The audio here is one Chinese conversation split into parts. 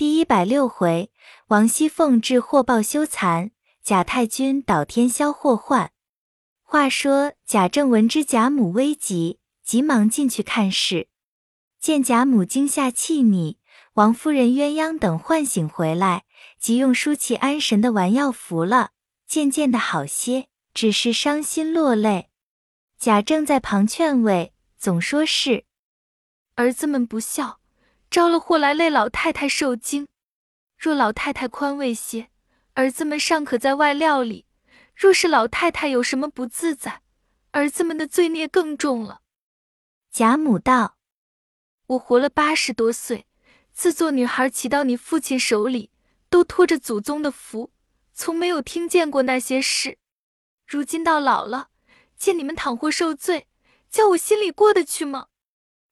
第一百六回，王熙凤治祸报休残，贾太君倒天消祸患。话说贾政闻知贾母危急，急忙进去看事，见贾母惊吓气逆，王夫人、鸳鸯等唤醒回来，即用舒气安神的丸药服了，渐渐的好些，只是伤心落泪。贾政在旁劝慰，总说是儿子们不孝。招了祸来累老太太受惊，若老太太宽慰些，儿子们尚可在外料理；若是老太太有什么不自在，儿子们的罪孽更重了。贾母道：“我活了八十多岁，自做女孩骑到你父亲手里，都托着祖宗的福，从没有听见过那些事。如今到老了，见你们倘或受罪，叫我心里过得去吗？”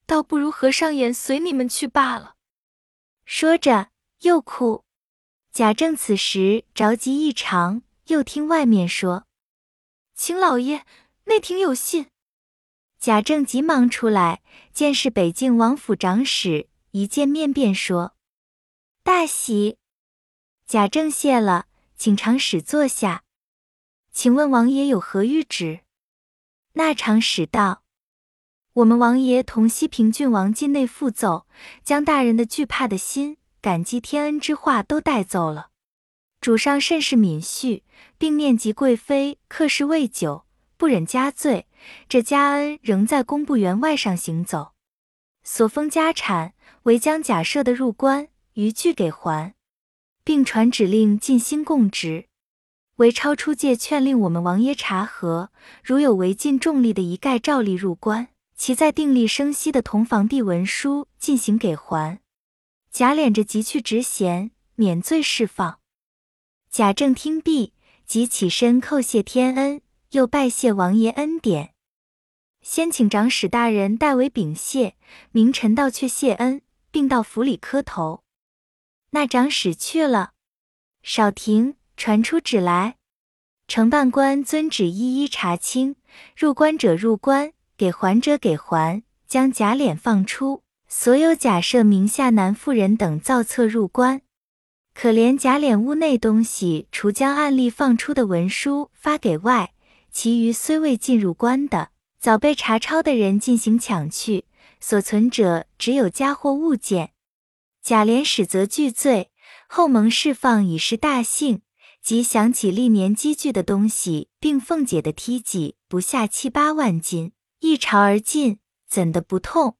倒不如合上眼随你们去罢了。说着又哭。贾政此时着急异常，又听外面说：“请老爷内廷有信。”贾政急忙出来，见是北静王府长史，一见面便说：“大喜。”贾政谢了，请长史坐下。请问王爷有何谕旨？那长史道。我们王爷同西平郡王进内复奏，将大人的惧怕的心、感激天恩之话都带走了。主上甚是敏恤，并念及贵妃客事未久，不忍加罪，这嘉恩仍在工部员外上行走。所封家产，唯将假设的入关，余据给还，并传旨令尽心供职。为超出界劝令我们王爷查核，如有违禁重力的一概照例入关。其在定力生息的同房地文书进行给还，贾琏着即去执衔，免罪释放。贾政听毕，即起身叩谢天恩，又拜谢王爷恩典，先请长史大人代为禀谢，明臣到却谢恩，并到府里磕头。那长史去了，少廷传出旨来，承办官遵旨一一查清，入关者入关。给还者给还，将贾琏放出。所有假设名下男妇人等造册入关。可怜贾琏屋内东西，除将案例放出的文书发给外，其余虽未进入关的，早被查抄的人进行抢去。所存者只有家货物件。贾琏始则拒罪，后蒙释放，已是大幸。即想起历年积聚的东西，并凤姐的梯级不下七八万斤。一朝而尽，怎的不痛？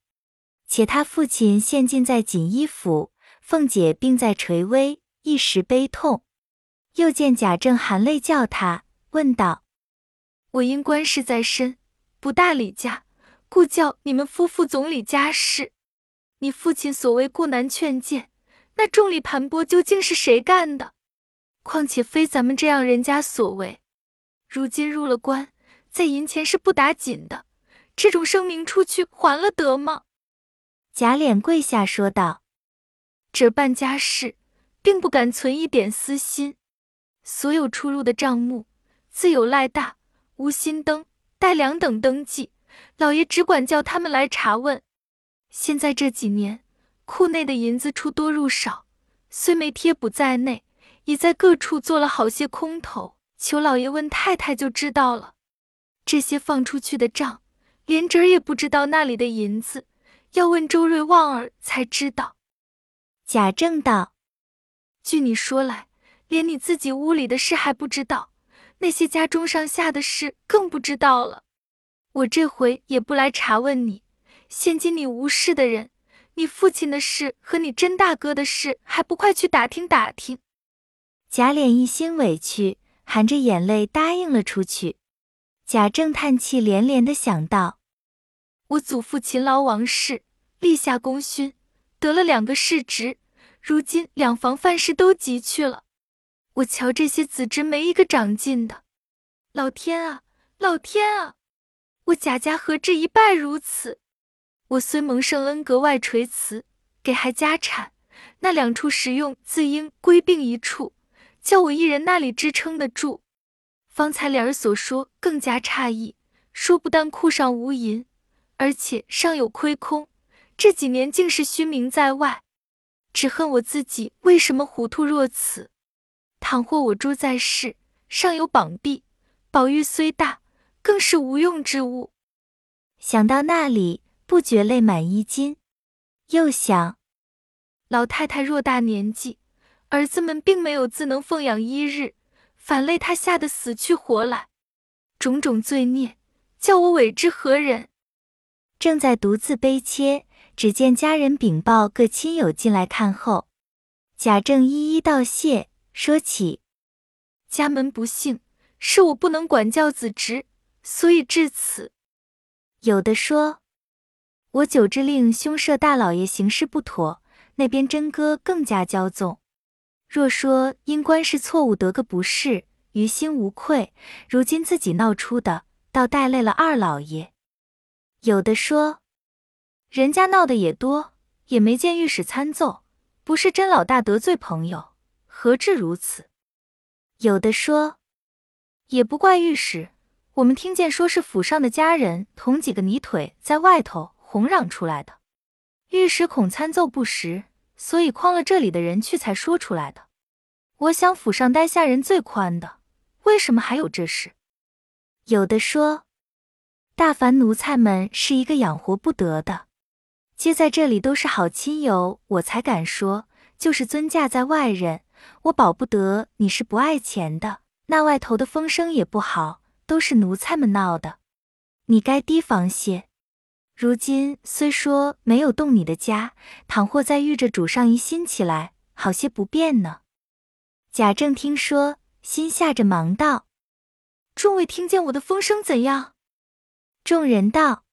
且他父亲现进在锦衣府，凤姐病在垂危，一时悲痛。又见贾政含泪叫他，问道：“我因官事在身，不大理家，故叫你们夫妇总理家事。你父亲所谓顾难劝谏，那重力盘剥究竟是谁干的？况且非咱们这样人家所为。如今入了关，在银钱是不打紧的。”这种声明出去还了得吗？贾琏跪下说道：“这办家事，并不敢存一点私心。所有出入的账目，自有赖大、吴新登、戴良等登记。老爷只管叫他们来查问。现在这几年，库内的银子出多入少，虽没贴补在内，已在各处做了好些空头。求老爷问太太就知道了。这些放出去的账。”连侄儿也不知道那里的银子，要问周瑞旺儿才知道。贾政道：“据你说来，连你自己屋里的事还不知道，那些家中上下的事更不知道了。我这回也不来查问你，现今你无事的人，你父亲的事和你甄大哥的事，还不快去打听打听？”贾琏一心委屈，含着眼泪答应了出去。贾政叹气连连的想到。我祖父勤劳王室，立下功勋，得了两个世职，如今两房范氏都急去了。我瞧这些子侄没一个长进的，老天啊，老天啊！我贾家何至一败如此？我虽蒙圣恩格外垂慈，给还家产，那两处实用自应归并一处，叫我一人那里支撑得住？方才莲儿所说更加诧异，说不但库上无银。而且尚有亏空，这几年竟是虚名在外。只恨我自己为什么糊涂若此。倘或我住在世，尚有膀臂，宝玉虽大，更是无用之物。想到那里，不觉泪满衣襟。又想，老太太偌大年纪，儿子们并没有自能奉养一日，反累他吓得死去活来，种种罪孽，叫我委之何忍？正在独自悲切，只见家人禀报各亲友进来看后，贾政一一道谢，说起家门不幸，是我不能管教子侄，所以至此。有的说。我久之令凶舍大老爷行事不妥，那边真哥更加骄纵。若说因官事错误得个不是，于心无愧。如今自己闹出的，倒带累了二老爷。有的说，人家闹的也多，也没见御史参奏，不是真老大得罪朋友，何至如此？有的说，也不怪御史，我们听见说是府上的家人同几个泥腿在外头。哄嚷出来的，御史恐参奏不实，所以诓了这里的人去才说出来的。我想府上待下人最宽的，为什么还有这事？有的说，大凡奴才们是一个养活不得的，皆在这里都是好亲友，我才敢说。就是尊驾在外人，我保不得你是不爱钱的。那外头的风声也不好，都是奴才们闹的，你该提防些。如今虽说没有动你的家，倘或再遇着主上疑心起来，好些不便呢。贾政听说，心下着忙道：“众位听见我的风声怎样？”众人道：“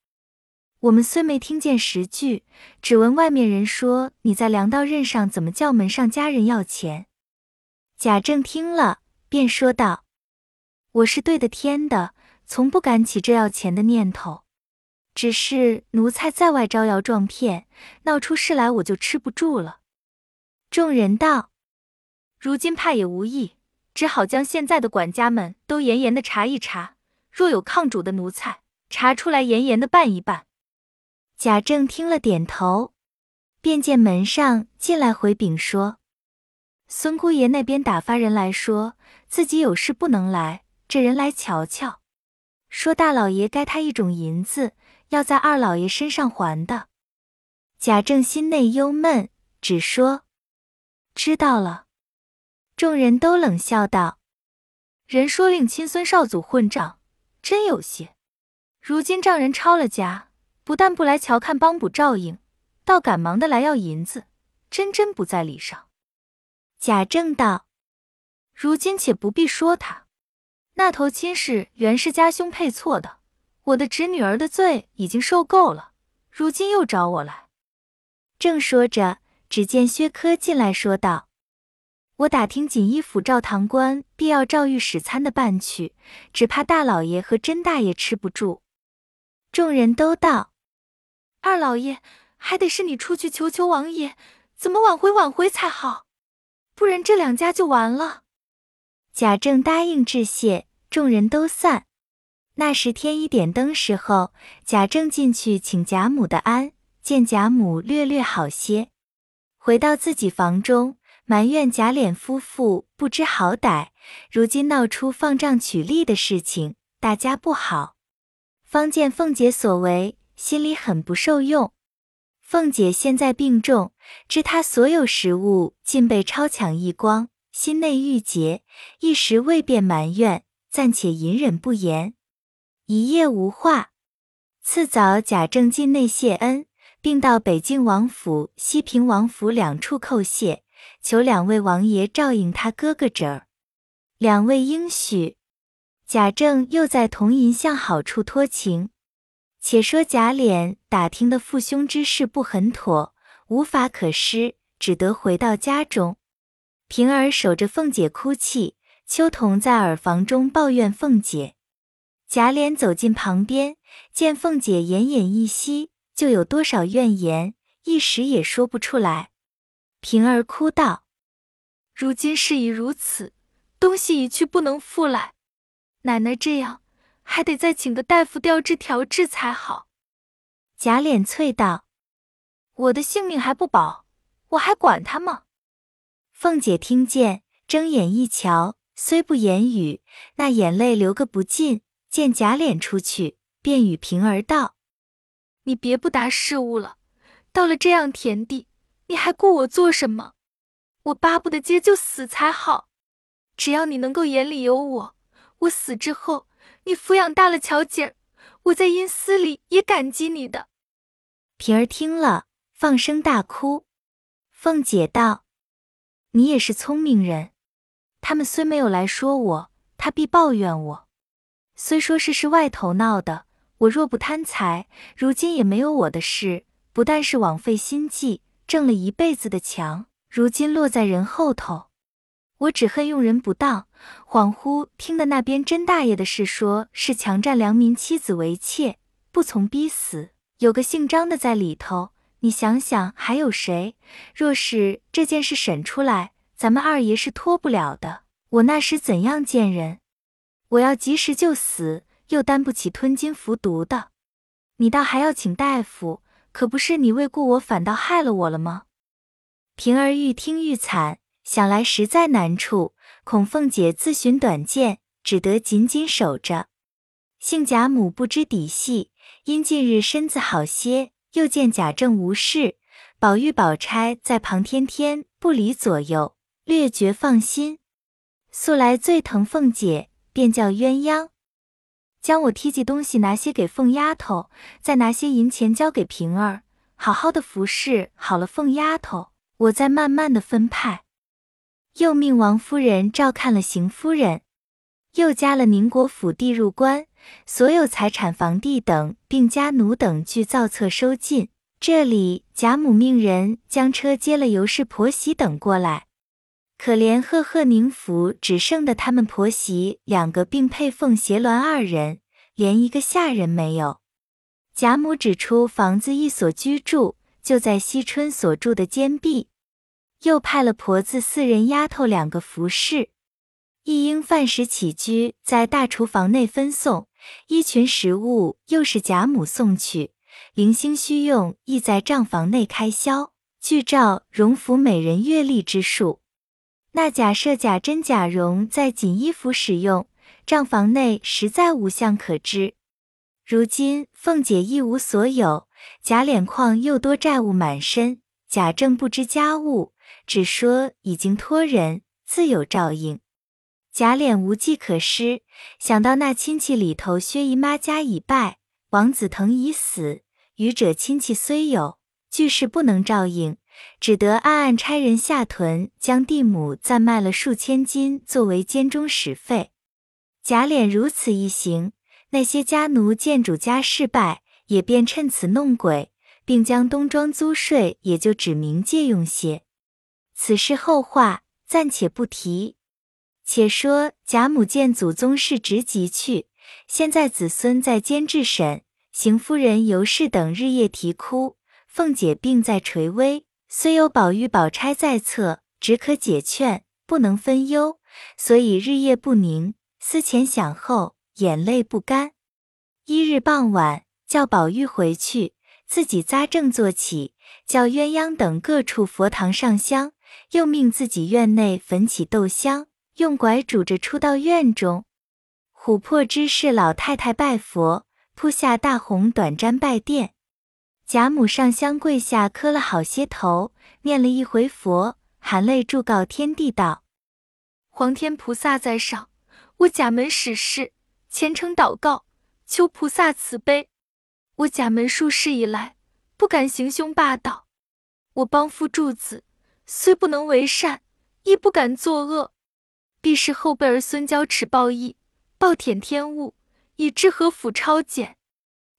我们虽没听见实句，只闻外面人说你在粮道任上怎么叫门上家人要钱。”贾政听了，便说道：“我是对的天的，从不敢起这要钱的念头。”只是奴才在外招摇撞骗，闹出事来我就吃不住了。众人道：“如今怕也无益，只好将现在的管家们都严严的查一查，若有抗主的奴才，查出来严严的办一办。”贾政听了点头，便见门上进来回禀说：“孙姑爷那边打发人来说，自己有事不能来，这人来瞧瞧，说大老爷该他一种银子。”要在二老爷身上还的，贾政心内忧闷，只说知道了。众人都冷笑道：“人说令亲孙少祖混账，真有些。如今丈人抄了家，不但不来瞧看帮补照应，倒赶忙的来要银子，真真不在理上。”贾政道：“如今且不必说他，那头亲事原是家兄配错的。”我的侄女儿的罪已经受够了，如今又找我来。正说着，只见薛科进来说道：“我打听锦衣府赵堂官必要赵御史参的办去，只怕大老爷和甄大爷吃不住。”众人都道：“二老爷还得是你出去求求王爷，怎么挽回挽回才好，不然这两家就完了。”贾政答应致谢，众人都散。那时天一点灯时候，贾政进去请贾母的安，见贾母略略好些，回到自己房中，埋怨贾琏夫妇不知好歹，如今闹出放账取利的事情，大家不好。方见凤姐所为，心里很不受用。凤姐现在病重，知她所有食物尽被抄抢一光，心内郁结，一时未便埋怨，暂且隐忍不言。一夜无话。次早，贾政进内谢恩，并到北静王府、西平王府两处叩谢，求两位王爷照应他哥哥侄儿。两位应许。贾政又在同银巷好处托情。且说贾琏打听的父兄之事不很妥，无法可施，只得回到家中。平儿守着凤姐哭泣，秋桐在耳房中抱怨凤姐。贾琏走进旁边，见凤姐奄奄一息，就有多少怨言，一时也说不出来。平儿哭道：“如今事已如此，东西已去，不能复来。奶奶这样，还得再请个大夫调治调治才好。”贾琏啐道：“我的性命还不保，我还管他吗？凤姐听见，睁眼一瞧，虽不言语，那眼泪流个不尽。见贾琏出去，便与平儿道：“你别不答事务了，到了这样田地，你还顾我做什么？我巴不得接就死才好。只要你能够眼里有我，我死之后，你抚养大了乔姐儿，我在阴司里也感激你的。”平儿听了，放声大哭。凤姐道：“你也是聪明人，他们虽没有来说我，他必抱怨我。”虽说是是外头闹的，我若不贪财，如今也没有我的事。不但是枉费心计，挣了一辈子的强，如今落在人后头。我只恨用人不当。恍惚听得那边甄大爷的事，说是强占良民妻子为妾，不从逼死，有个姓张的在里头。你想想，还有谁？若是这件事审出来，咱们二爷是脱不了的。我那时怎样见人？我要及时就死，又担不起吞金服毒的。你倒还要请大夫，可不是你为顾我，反倒害了我了吗？平儿愈听愈惨，想来实在难处，恐凤姐自寻短见，只得紧紧守着。幸贾母不知底细，因近日身子好些，又见贾政无事，宝玉、宝钗在旁天天不离左右，略觉放心。素来最疼凤姐。便叫鸳鸯将我提起东西拿些给凤丫头，再拿些银钱交给平儿，好好的服侍好了凤丫头，我再慢慢的分派。又命王夫人照看了邢夫人，又加了宁国府地入关，所有财产房地等，并家奴等俱造册收进。这里贾母命人将车接了尤氏婆媳等过来。可怜赫赫宁府只剩的他们婆媳两个，并配凤协鸾二人，连一个下人没有。贾母指出房子一所居住，就在惜春所住的间壁，又派了婆子四人丫头两个服侍，一应饭食起居在大厨房内分送，衣裙食物又是贾母送去，零星需用亦在账房内开销，据照荣府每人月例之数。那假设假真假容在锦衣府使用，账房内实在无相可知。如今凤姐一无所有，贾琏况又多债务满身，贾政不知家务，只说已经托人，自有照应。贾琏无计可施，想到那亲戚里头，薛姨妈家已败，王子腾已死，余者亲戚虽有，俱是不能照应。只得暗暗差人下屯，将地亩暂卖了数千金，作为监中使费。贾琏如此一行，那些家奴见主家事败，也便趁此弄鬼，并将东庄租税也就指明借用些。此事后话，暂且不提。且说贾母见祖宗事职急去，现在子孙在监制审，邢夫人、尤氏等日夜啼哭，凤姐病在垂危。虽有宝玉、宝钗在侧，只可解劝，不能分忧，所以日夜不宁，思前想后，眼泪不干。一日傍晚，叫宝玉回去，自己扎正坐起，叫鸳鸯等各处佛堂上香，又命自己院内焚起豆香，用拐拄着出到院中。琥珀芝士老太太拜佛，铺下大红短毡拜垫。贾母上香跪下磕了好些头，念了一回佛，含泪祝告天地道：“皇天菩萨在上，我贾门史事虔诚祷告，求菩萨慈悲。我贾门数世以来，不敢行凶霸道。我帮夫助子，虽不能为善，亦不敢作恶。必是后辈儿孙交齿报义，暴殄天物，以致何府超检。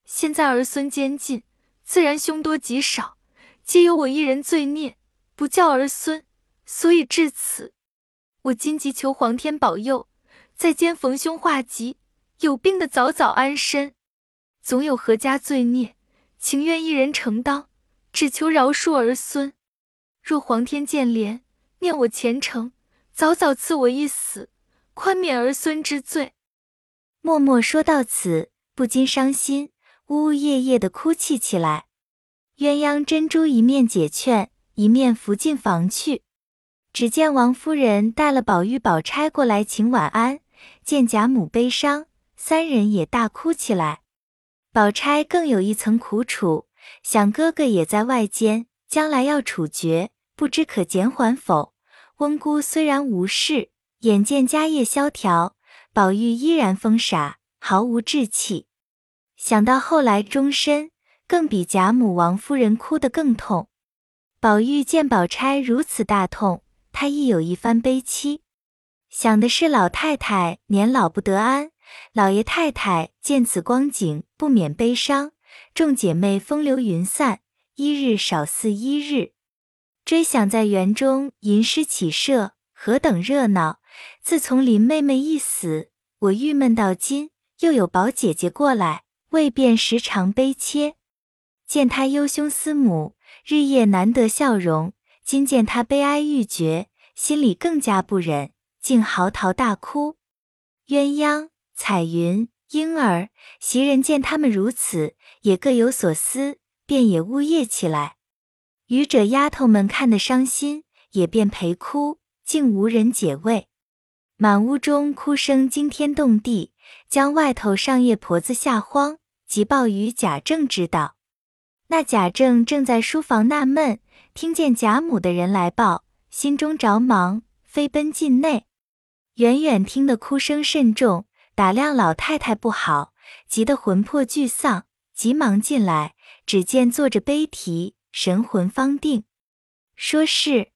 现在儿孙监禁。”自然凶多吉少，皆有我一人罪孽，不教儿孙，所以至此。我今急求皇天保佑，在间逢凶化吉，有病的早早安身。总有何家罪孽，情愿一人承当，只求饶恕儿孙。若皇天见怜，念我虔诚，早早赐我一死，宽免儿孙之罪。默默说到此，不禁伤心。呜呜咽咽的哭泣起来，鸳鸯珍珠一面解劝，一面扶进房去。只见王夫人带了宝玉、宝钗过来请晚安，见贾母悲伤，三人也大哭起来。宝钗更有一层苦楚，想哥哥也在外间，将来要处决，不知可减缓否？温姑虽然无事，眼见家业萧条，宝玉依然疯傻，毫无志气。想到后来终身，更比贾母、王夫人哭得更痛。宝玉见宝钗如此大痛。他亦有一番悲戚，想的是老太太年老不得安，老爷太太见此光景不免悲伤，众姐妹风流云散，一日少似一日。追想在园中吟诗起社，何等热闹！自从林妹妹一死，我郁闷到今，又有宝姐姐过来，未便时常悲切。见她忧兄思母，日夜难得笑容。今见他悲哀欲绝，心里更加不忍，竟嚎啕大哭。鸳鸯、彩云、婴儿袭人见他们如此，也各有所思，便也呜咽起来。愚者丫头们看得伤心，也便陪哭，竟无人解慰。满屋中哭声惊天动地，将外头上夜婆子吓慌，急报与贾政知道。那贾政正在书房纳闷。听见贾母的人来报，心中着忙，飞奔进内。远远听得哭声甚重，打量老太太不好，急得魂魄俱丧，急忙进来，只见坐着悲啼，神魂方定，说是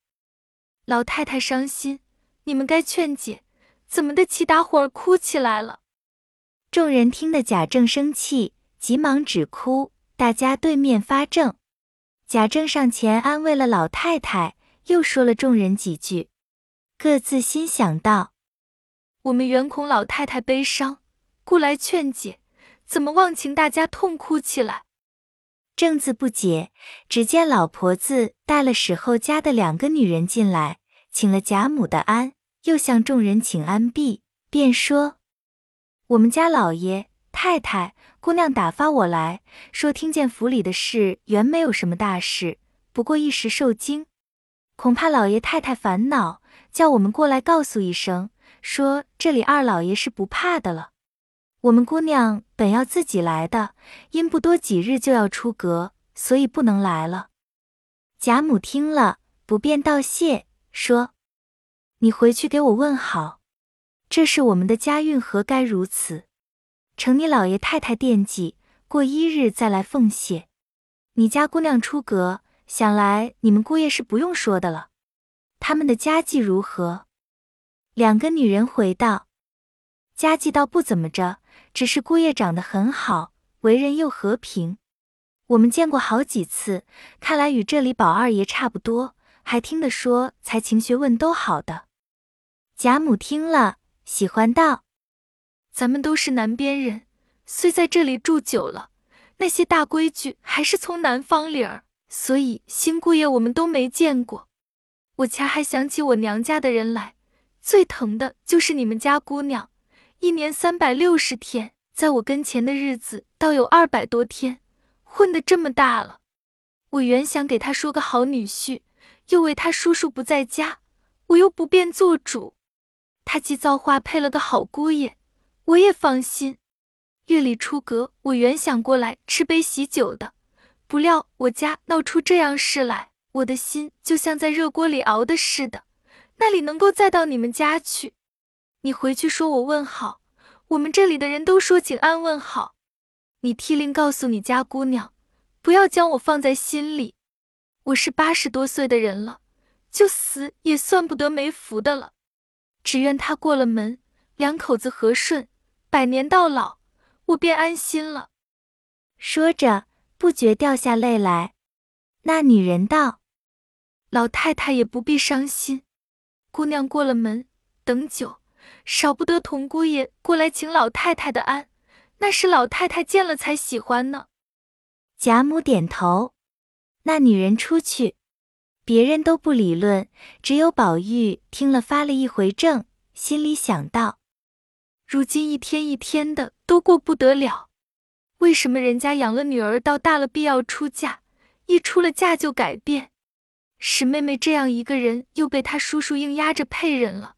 老太太伤心，你们该劝解，怎么的齐大伙儿哭起来了？众人听得贾政生气，急忙止哭，大家对面发怔。贾政上前安慰了老太太，又说了众人几句，各自心想道：“我们原恐老太太悲伤，故来劝解，怎么忘情大家痛哭起来？”正自不解，只见老婆子带了史后家的两个女人进来，请了贾母的安，又向众人请安毕，便说：“我们家老爷太太。”姑娘打发我来说，听见府里的事原没有什么大事，不过一时受惊，恐怕老爷太太烦恼，叫我们过来告诉一声，说这里二老爷是不怕的了。我们姑娘本要自己来的，因不多几日就要出阁，所以不能来了。贾母听了，不便道谢，说：“你回去给我问好，这是我们的家运，何该如此？”承你老爷太太惦记，过一日再来奉谢。你家姑娘出阁，想来你们姑爷是不用说的了。他们的家计如何？两个女人回道：家计倒不怎么着，只是姑爷长得很好，为人又和平。我们见过好几次，看来与这里宝二爷差不多，还听得说才情学问都好的。贾母听了，喜欢道。咱们都是南边人，虽在这里住久了，那些大规矩还是从南方里儿，所以新姑爷我们都没见过。我恰还想起我娘家的人来，最疼的就是你们家姑娘，一年三百六十天，在我跟前的日子倒有二百多天，混得这么大了。我原想给他说个好女婿，又为他叔叔不在家，我又不便做主。他既造化配了个好姑爷。我也放心。月里出阁，我原想过来吃杯喜酒的，不料我家闹出这样事来，我的心就像在热锅里熬的似的，那里能够再到你们家去？你回去说我问好，我们这里的人都说请安问好。你替令告诉你家姑娘，不要将我放在心里。我是八十多岁的人了，就死也算不得没福的了。只愿他过了门，两口子和顺。百年到老，我便安心了。说着，不觉掉下泪来。那女人道：“老太太也不必伤心，姑娘过了门，等久，少不得童姑爷过来请老太太的安，那是老太太见了才喜欢呢。”贾母点头。那女人出去，别人都不理论，只有宝玉听了发了一回怔，心里想到。如今一天一天的都过不得了，为什么人家养了女儿到大了必要出嫁，一出了嫁就改变？史妹妹这样一个人，又被他叔叔硬压着配人了。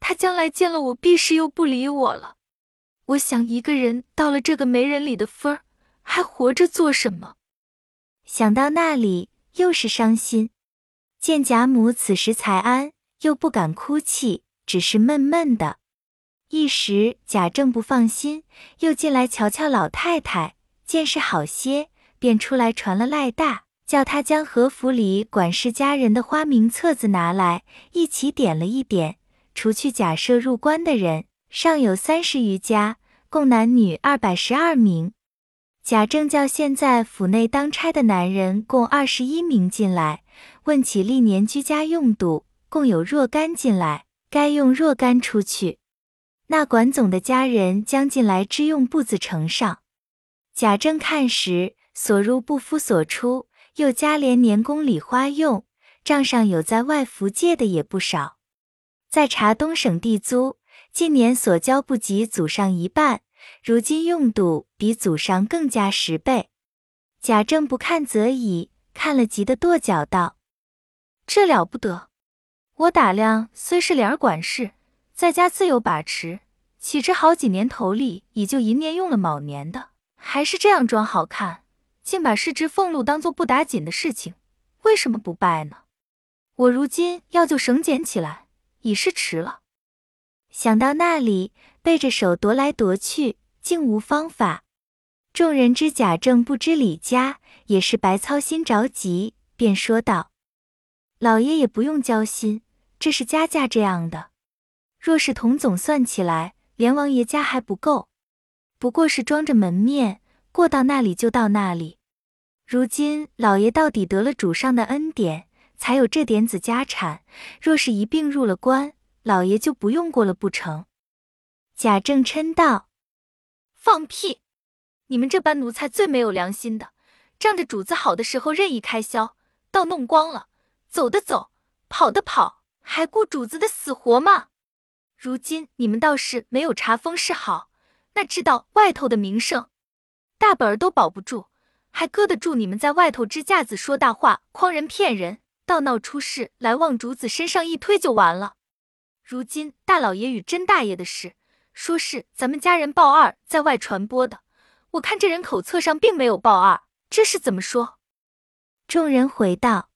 他将来见了我，必是又不理我了。我想，一个人到了这个没人理的份儿，还活着做什么？想到那里，又是伤心。见贾母此时才安，又不敢哭泣，只是闷闷的。一时贾政不放心，又进来瞧瞧老太太，见是好些，便出来传了赖大。叫他将和府里管事家人的花名册子拿来，一起点了一点，除去假设入关的人，尚有三十余家，共男女二百十二名。贾政叫现在府内当差的男人共二十一名进来，问起历年居家用度，共有若干进来，该用若干出去。那管总的家人将进来支用簿子呈上。贾政看时，所入不敷所出。又加连年宫里花用，账上有在外服借的也不少。再查东省地租，近年所交不及祖上一半，如今用度比祖上更加十倍。贾政不看则已，看了急得跺脚道：“这了不得！我打量虽是连儿管事，在家自有把持，岂知好几年头里已就银年用了卯年的，还是这样装好看。”竟把失职俸禄当做不打紧的事情，为什么不拜呢？我如今要就省俭起来，已是迟了。想到那里，背着手踱来踱去，竟无方法。众人知贾政不知李家，也是白操心着急，便说道：“老爷也不用交心，这是家价这样的。若是同总算起来，连王爷家还不够，不过是装着门面。”过到那里就到那里。如今老爷到底得了主上的恩典，才有这点子家产。若是一并入了关，老爷就不用过了不成？贾政嗔道：“放屁！你们这般奴才最没有良心的，仗着主子好的时候任意开销，倒弄光了，走的走，跑的跑，还顾主子的死活吗？如今你们倒是没有查封是好，那知道外头的名声。”大本儿都保不住，还搁得住你们在外头支架子说大话、诓人骗人，到闹出事来往主子身上一推就完了。如今大老爷与甄大爷的事，说是咱们家人鲍二在外传播的，我看这人口册上并没有鲍二，这是怎么说？众人回道：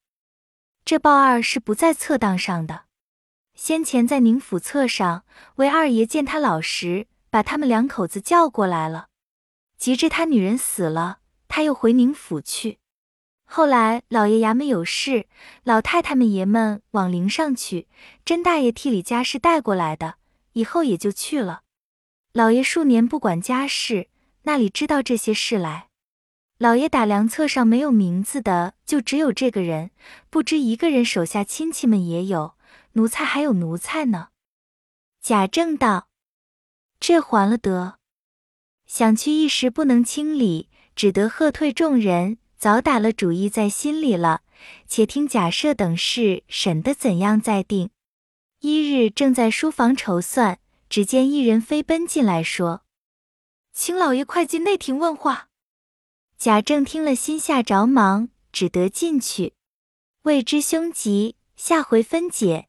这鲍二是不在册当上的，先前在宁府册上，韦二爷见他老实，把他们两口子叫过来了。及至他女人死了，他又回宁府去。后来老爷衙门有事，老太太们爷们往陵上去，甄大爷替李家事带过来的，以后也就去了。老爷数年不管家事，那里知道这些事来？老爷打粮册上没有名字的，就只有这个人，不知一个人手下亲戚们也有奴才，还有奴才呢。贾政道：“这还了得。”想去一时不能清理，只得喝退众人，早打了主意在心里了。且听贾赦等事审得怎样再定。一日正在书房筹算，只见一人飞奔进来，说：“请老爷快进内廷问话。”贾政听了，心下着忙，只得进去。未知凶吉，下回分解。